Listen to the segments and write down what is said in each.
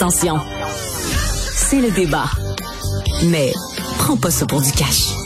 Attention, c'est le débat. Mais prends pas ça pour du cash.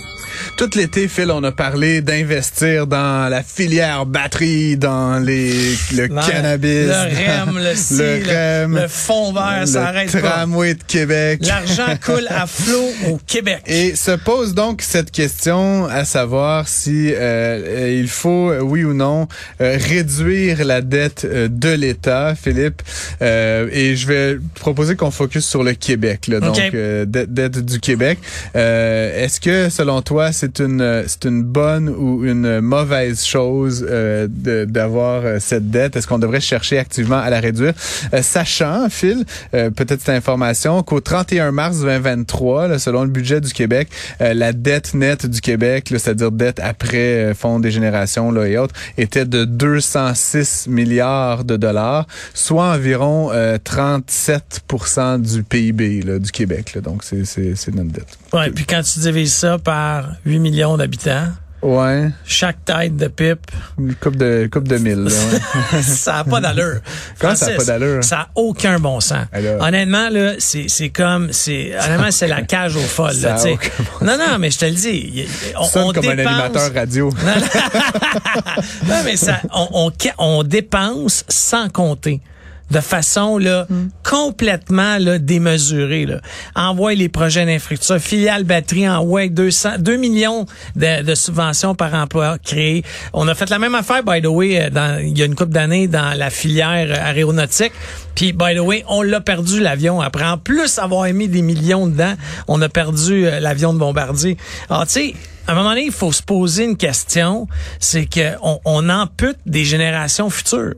Tout l'été, Phil, on a parlé d'investir dans la filière batterie, dans les le cannabis, le REM, le, ci, le, REM, le fond vert, ça arrête le tramway de Québec. L'argent coule à flot au Québec. Et se pose donc cette question à savoir si euh, il faut, oui ou non, euh, réduire la dette euh, de l'État, Philippe. et je vais proposer qu'on focus sur le Québec, là, donc dette du Québec. Est-ce que, selon toi, c'est c'est une c'est une bonne ou une mauvaise chose euh, d'avoir euh, cette dette? Est-ce qu'on devrait chercher activement à la réduire? Euh, Sachant, Phil, peut-être cette information qu'au 31 mars 2023, selon le budget du Québec, la dette nette du Québec, c'est-à-dire dette après fonds des générations là, et autres, était de 206 milliards de dollars, soit environ 37% du PIB là, du Québec. Là. Donc c'est c'est notre dette. Ouais, puis quand tu divises ça par 8 millions d'habitants. Ouais. Chaque tête de pipe. Une coupe de, coupe de mille, ouais. ça n'a pas d'allure. Ça n'a pas d'allure? Ça n'a aucun bon sens. Honnêtement, là, c'est, c'est comme, c'est, honnêtement, c'est la cage aux folles, là, bon Non, non, mais je te le dis. On, on comme un animateur radio. non, mais ça, on, on, on dépense sans compter de façon là mm. complètement là démesurée là. Envoie les projets d'infrastructure, filiale batterie envoie 200 2 millions de, de, subventions par emploi créés. On a fait la même affaire by the way euh, dans il y a une couple d'années dans la filière aéronautique. Puis by the way, on l'a perdu l'avion après en plus avoir mis des millions dedans, on a perdu euh, l'avion de bombardier. Alors tu sais à un moment donné, il faut se poser une question, c'est que on, on ampute des générations futures.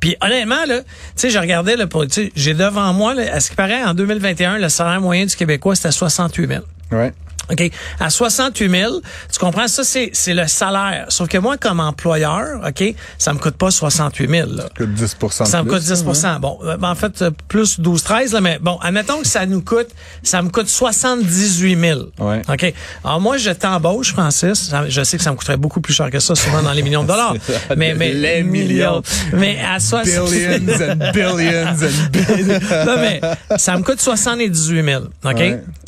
Puis honnêtement, là, tu sais, je regardais, là, pour, j'ai devant moi, là, à ce qui paraît, en 2021, le salaire moyen du Québécois, c'était 68 000. Ouais. OK? À 68 000, tu comprends, ça, c'est, c'est le salaire. Sauf que moi, comme employeur, OK, ça me coûte pas 68 000. Là. Ça coûte 10% Ça me coûte 10% Bon, euh, ben, en fait, euh, plus 12, 13, là, mais bon, admettons que ça nous coûte, ça me coûte 78 000. Ouais. OK? Alors, moi, je t'embauche, Francis. Je sais que ça me coûterait beaucoup plus cher que ça, souvent dans les millions de dollars. mais, mais, les millions. Mais à 60... Billions and billions and billions. non, mais ça me coûte 78 000. OK?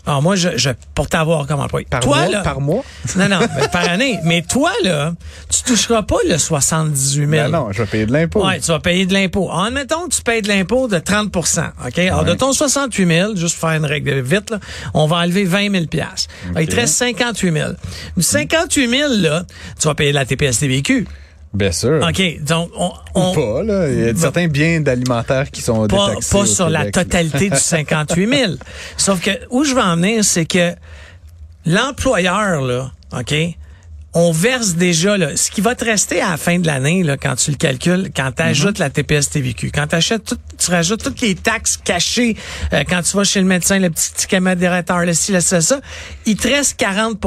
Alors, moi, je, je pour t'avoir comme employé. Par toi, mois? Là, par mois? Non, non, par année. Mais toi, là, tu toucheras pas le 78 000. Ben non, je vais payer de l'impôt. Oui, tu vas payer de l'impôt. Admettons que tu payes de l'impôt de 30% OK? Alors, de ton 68 000, juste pour faire une règle vite, là, on va enlever 20 000 okay. Il te reste 58 000. Du 58 000, là, tu vas payer de la TPS-TVQ. Bien sûr. OK, donc on, on pas là, il y a certains biens d'alimentaires qui sont pas, détaxés pas sur la totalité du 58 000. Sauf que où je veux en venir, c'est que l'employeur là, OK, on verse déjà là, ce qui va te rester à la fin de l'année là, quand tu le calcules, quand tu ajoutes mm-hmm. la TPS TVQ, quand tu achètes tout, tu rajoutes toutes les taxes cachées euh, quand tu vas chez le médecin, le petit ticket modérateur, le ci, le ça, ça, il te reste 40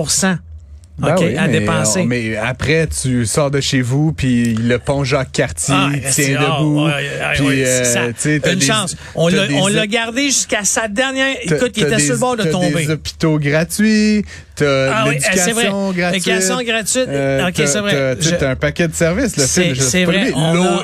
ben OK, oui, à mais, dépenser. mais après, tu sors de chez vous, puis le pont Jacques-Cartier Ah, tient ah, debout. ouais, puis, euh, une des- chance. On l'a, gardé jusqu'à sa dernière. Écoute, il était des- sur le bord de tomber. des hôpitaux gratuits, t'as Ah oui, c'est vrai. l'éducation gratuite. L'éducation gratuite. Euh, OK, t'as- c'est vrai. t'as- tu sais, Je- T'as un paquet de services, je sais c'est vrai,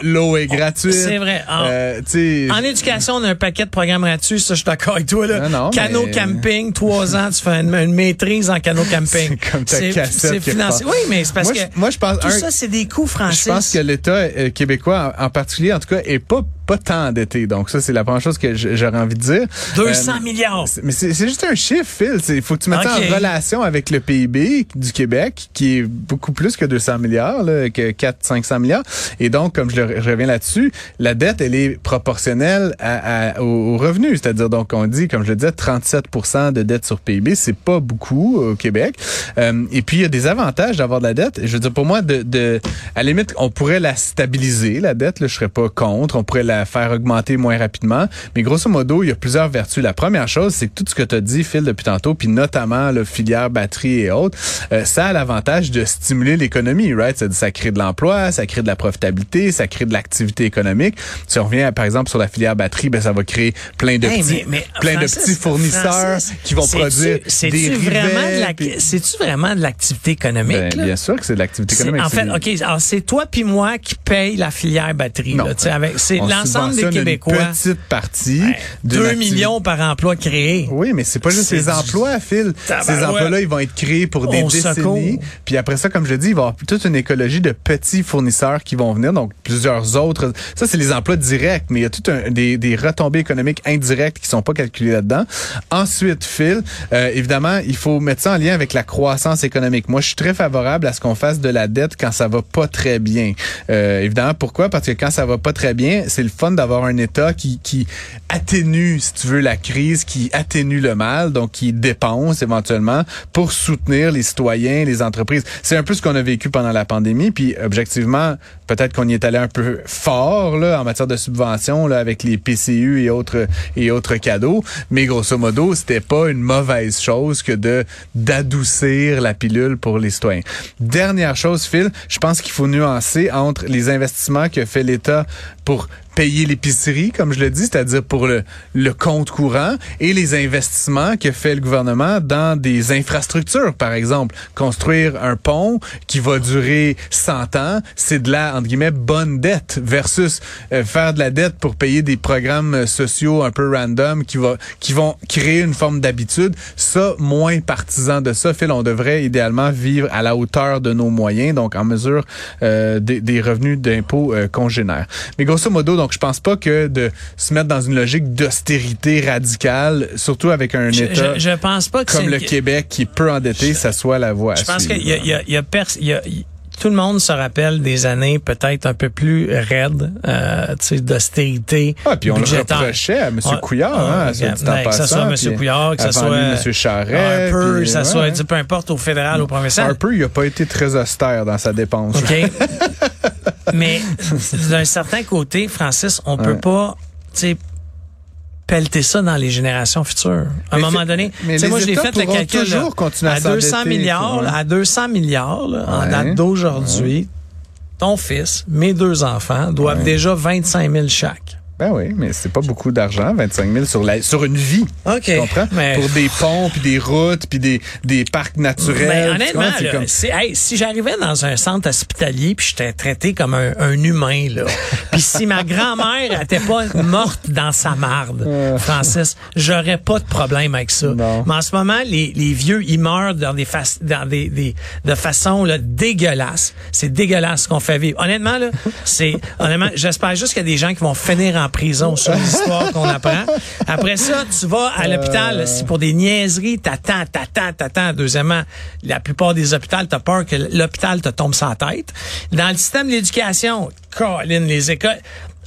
L'eau, est gratuite. c'est vrai. En- Euh, tu sais, En éducation, on a un paquet de programmes gratuits, ça, je suis d'accord avec toi, là. Non, non, Canot mais- camping, trois ans, tu fais une, une maîtrise en canot camping. C'est comme ta cassette financé. Oui, mais c'est parce Moi, que. je- moi, je pense Tout un- ça, c'est des coûts, Francis. Je pense que l'État euh, québécois, en, en particulier, en tout cas, est pas pas tant endetté. Donc ça, c'est la première chose que j'aurais envie de dire. 200 Euh, milliards. Mais c'est juste un chiffre, Phil. Il faut que tu mettes ça Ok. en relation avec le PIB du Québec, qui est beaucoup plus que 200 milliards, là, que 400-500 milliards. Et donc, comme je, le, je reviens là-dessus, la dette, elle est proportionnelle à, à- au, au revenu. C'est-à-dire, donc, on dit, comme je le disais, 37 de dette sur PIB. C'est pas beaucoup au Québec. Euh, et puis, il y a des avantages d'avoir de la dette. Je veux dire, pour moi, de, de à la limite, on pourrait la stabiliser, la dette. Là, je serais pas contre. On pourrait la faire augmenter moins rapidement. Mais grosso modo, il y a plusieurs vertus. La première chose, c'est que tout ce que tu as dit, Phil, depuis tantôt, puis notamment le filière batterie et autres, euh, ça a l'avantage de stimuler l'économie, right? Ça, ça crée de l'emploi, ça crée de la profitabilité, ça crée de l'activité économique. Si on revient, par exemple, sur la filière batterie, ben, ça va créer plein de Hey, petits, mais- mais, plein Francis, de petits fournisseurs Francis, qui vont produire des vraiment de rivets, la, puis- c'est-tu vraiment de l'activité économique, Ben, là? bien sûr que c'est de l'activité C'est- économique. En fait, c'est- OK, alors c'est toi puis moi qui paye la filière batterie. Non. là, tu avec, c'est On l'ensemble des Québécois. Une petite partie. Ouais, d'une 2 activité. millions par emploi créé. Oui, mais c'est pas juste les emplois, Phil. Ces emplois-là, ils vont être créés pour des décennies. Puis après ça, comme je dis, il va y avoir toute une écologie de petits fournisseurs qui vont venir, donc plusieurs autres. Ça, c'est les emplois directs, mais il y a tout un, des, des retombées économiques indirectes qui sont pas calculées là-dedans. Ensuite, Phil, euh, évidemment, il faut mettre ça en lien avec la croissance économique. Moi, je suis très favorable à ce qu'on fasse de la dette quand ça va pas très bien. Euh, évidemment, pourquoi? Parce que quand ça va pas très bien, c'est le fun d'avoir un État qui, qui atténue, si tu veux, la crise, qui atténue le mal, donc qui dépense éventuellement pour soutenir les citoyens, les entreprises. C'est un peu ce qu'on a vécu pendant la pandémie. Puis, objectivement, peut-être qu'on y est allé un peu fort là, en matière de subventions là, avec les PCU et autres et autres cadeaux. Mais grosso modo, c'était pas une mauvaise chose que de d'adoucir la pilule pour les citoyens. Dernière chose, Phil, je pense qu'il faut nuancer entre les investissements que fait l'État pour payer l'épicerie, comme je le dis, c'est-à-dire pour le, le compte courant, et les investissements que fait le gouvernement dans des infrastructures, par exemple. Construire un pont qui va durer 100 ans, c'est de la, entre guillemets, bonne dette, versus euh, faire de la dette pour payer des programmes sociaux un peu random qui, va, qui vont créer une forme d'habitude. Ça, moins partisan de ça. Phil, on devrait idéalement vivre à la hauteur de nos moyens, donc en mesure euh, des, des revenus d'impôts euh, congénères. Mais grosso modo, donc je pense pas que de se mettre dans une logique d'austérité radicale, surtout avec un Je, État je, je pense pas que comme le une- Québec qui est peu endetté, ça soit la voie. à Je pense qu'il y a, y a, y a pers- il y a- il- tout le monde se rappelle des années peut-être un peu plus raides, euh, tu sais, d'austérité Ah, puis on le reprochait à M. Couillard, ah, hein, dit en ben, que ce soit puis M. Couillard, que ce soit M. Charret, Harper, puis, que ça ouais, soit, peu importe, au fédéral, au provincial. Harper, il a pas été très austère dans sa dépense. OK. Mais d'un certain côté, Francis, on peut Ouais. pas, tu sais, pelleter ça dans les générations futures. À un Mais moment donné, mais les moi, je l'ai fait le calcul. là. à à 200 s'endetter, milliards, là, à 200 milliards, là, en date d'aujourd'hui, ton fils, mes deux enfants doivent déjà 25 000 chaque. Ben oui, mais c'est pas beaucoup d'argent, 25 000 sur, la, sur une vie. OK. Tu comprends? Mais- Pour des ponts, puis des routes, puis des, des parcs naturels. Mais honnêtement, là, comme- hey, si j'arrivais dans un centre hospitalier puis j'étais traité comme un, un humain là, puis si ma grand-mère était pas morte dans sa marde, Francis, j'aurais pas de problème avec ça. Non. Mais en ce moment, les, les vieux ils meurent dans des fac- dans des, des de façon là dégueulasse. C'est dégueulasse ce qu'on fait vivre. Honnêtement là, c'est honnêtement, j'espère juste qu'il y a des gens qui vont finir en prison sur l'histoire qu'on apprend. Après ça, tu vas à l'hôpital Euh. si pour des niaiseries, t'attends, t'attends, t'attends. Deuxièmement, la plupart des hôpitaux, t'as peur que l'hôpital te tombe sans tête. Dans le système de l'éducation, Colin, les écoles.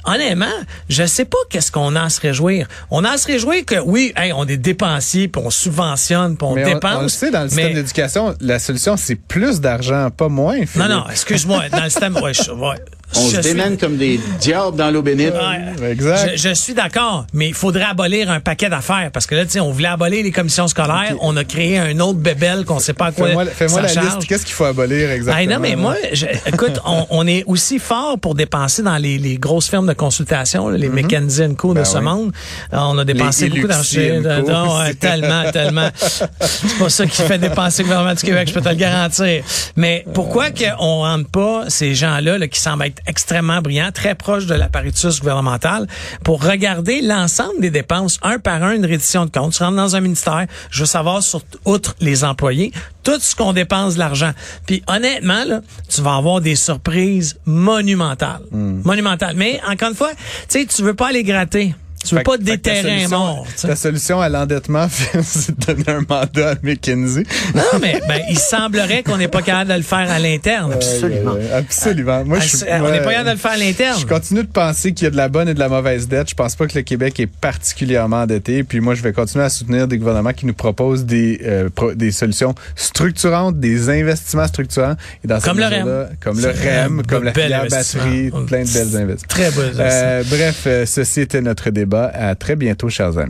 Honnêtement, je sais pas qu'est-ce qu'on a à se réjouir. On a à se réjouir que oui, hey, on est dépensier, puis on subventionne, puis on mais on, dépense. on le sait, dans le système mais- d'éducation, la solution, c'est plus d'argent, pas moins. Non, non, excuse-moi. Dans le système, ouais, je, ouais, On je se suis- démène comme des diables dans l'eau bénite. Ouais. Exact. Je, je suis d'accord, mais il faudrait abolir un paquet d'affaires parce que là, tu sais, on voulait abolir les commissions scolaires, on a créé un autre bébel qu'on sait pas à quoi Fais-moi la charge. liste. Qu'est-ce qu'il faut abolir exactement? Hey, non, mais moi, je- écoute, on, on est aussi fort pour dépenser dans les, les grosses firmes de consultation, les McKinsey Co. de Ben ce oui. monde. On a dépensé Les beaucoup d'argent. Ouais, tellement, tellement. C'est pas ça qui fait dépenser le gouvernement du Québec, je peux te le garantir. Mais pourquoi qu'on rentre pas ces gens-là là, qui semblent être extrêmement brillants, très proches de l'apparatus gouvernemental, pour regarder l'ensemble des dépenses, un par un, une reddition de compte. Tu rentres dans un ministère, je veux savoir, sur, outre les employés, tout ce qu'on dépense de l'argent. Puis honnêtement, là, tu vas avoir des surprises monumentales. Hmm. Monumentales. Mais encore une fois, tu sais, tu veux pas aller gratter. Tu veux Fait pas que ta déterrer un solution- à l'endettement, c'est de donner un mandat à McKinsey. Non, mais ben, il semblerait qu'on n'est pas capable de le faire à l'interne. Absolument. Euh, absolument. Moi, je, on n'est pas capable de le faire à l'interne. Je continue de penser qu'il y a de la bonne et de la mauvaise dette. Je pense pas que le Québec est particulièrement endetté. Puis moi, je vais continuer à soutenir des gouvernements qui nous proposent des, euh, pro- des solutions structurantes, des investissements structurants. Et dans Comme le mesure-là, Comme le REM, comme la bel filière investissement. batterie, plein de belles investissements. Très beau. Euh, bref, euh, ceci était notre débat. À très bientôt, chers amis.